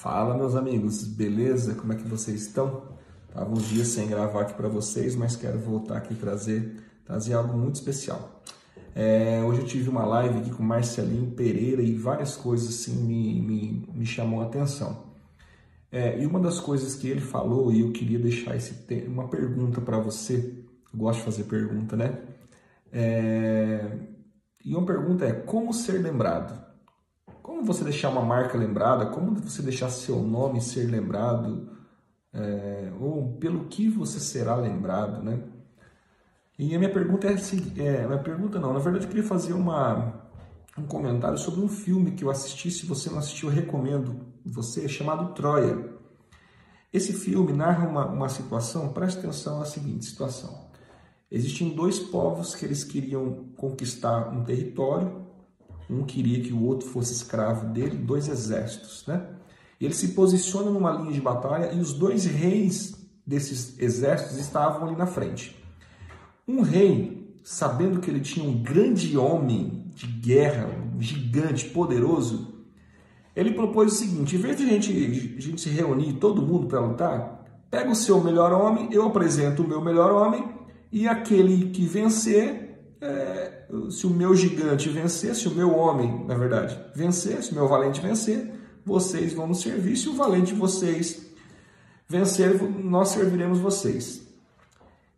Fala, meus amigos, beleza? Como é que vocês estão? Tava uns dias sem gravar aqui para vocês, mas quero voltar aqui trazer, trazer algo muito especial. É, hoje eu tive uma live aqui com Marcelinho Pereira e várias coisas assim me, me, me chamou a atenção. É, e uma das coisas que ele falou, e eu queria deixar esse uma pergunta para você, eu gosto de fazer pergunta, né? É, e uma pergunta é: como ser lembrado? Como você deixar uma marca lembrada? Como você deixar seu nome ser lembrado? É, ou pelo que você será lembrado, né? E a minha pergunta é, é minha pergunta não, na verdade eu queria fazer uma, um comentário sobre um filme que eu assisti, se você não assistiu eu recomendo você, chamado Troia. Esse filme narra uma, uma situação, preste atenção à seguinte situação. Existem dois povos que eles queriam conquistar um território um queria que o outro fosse escravo dele, dois exércitos, né? Ele se posiciona numa linha de batalha e os dois reis desses exércitos estavam ali na frente. Um rei, sabendo que ele tinha um grande homem de guerra, um gigante, poderoso, ele propôs o seguinte: em vez de a gente, a gente se reunir todo mundo para lutar, pega o seu melhor homem, eu apresento o meu melhor homem e aquele que vencer é, se o meu gigante vencer, se o meu homem, na verdade, vencer, se o meu valente vencer, vocês vão nos servir. Se o valente de vocês vencer, nós serviremos vocês.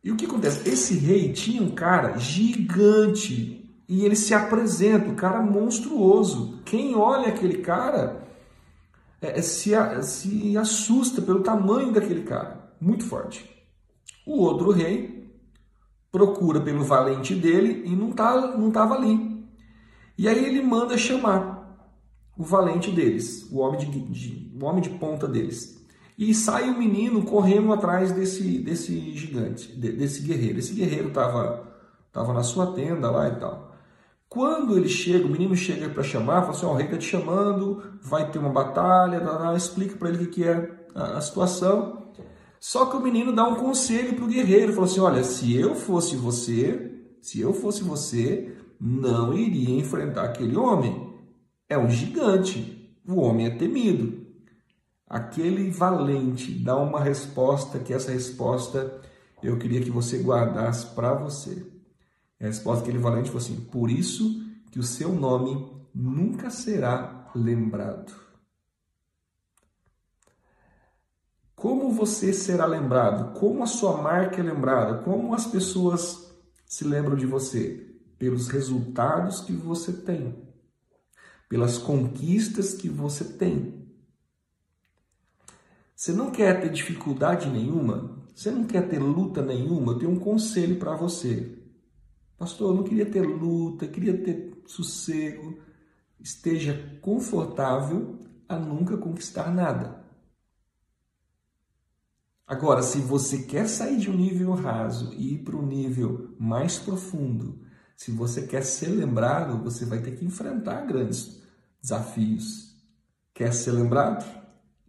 E o que acontece? Esse rei tinha um cara gigante e ele se apresenta, um cara monstruoso. Quem olha aquele cara é, é se, se assusta pelo tamanho daquele cara, muito forte. O outro rei procura pelo valente dele e não tá, não estava ali. E aí ele manda chamar o valente deles, o homem de, de, o homem de ponta deles. E sai o menino correndo atrás desse, desse gigante, desse guerreiro. Esse guerreiro estava tava na sua tenda lá e tal. Quando ele chega, o menino chega para chamar, fala assim: oh, o rei está te chamando, vai ter uma batalha, explica para ele o que é a, a situação. Só que o menino dá um conselho para o guerreiro, falou assim: olha, se eu fosse você, se eu fosse você, não iria enfrentar aquele homem. É um gigante, o homem é temido. Aquele valente dá uma resposta que essa resposta eu queria que você guardasse para você. A resposta daquele valente foi assim: por isso que o seu nome nunca será lembrado. Como você será lembrado? Como a sua marca é lembrada? Como as pessoas se lembram de você? Pelos resultados que você tem, pelas conquistas que você tem. Você não quer ter dificuldade nenhuma? Você não quer ter luta nenhuma? Eu tenho um conselho para você. Pastor, eu não queria ter luta, queria ter sossego. Esteja confortável a nunca conquistar nada. Agora, se você quer sair de um nível raso e ir para um nível mais profundo, se você quer ser lembrado, você vai ter que enfrentar grandes desafios. Quer ser lembrado?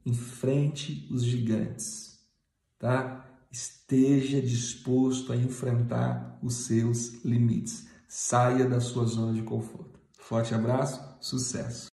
Enfrente os gigantes, tá? Esteja disposto a enfrentar os seus limites. Saia da sua zona de conforto. Forte abraço, sucesso!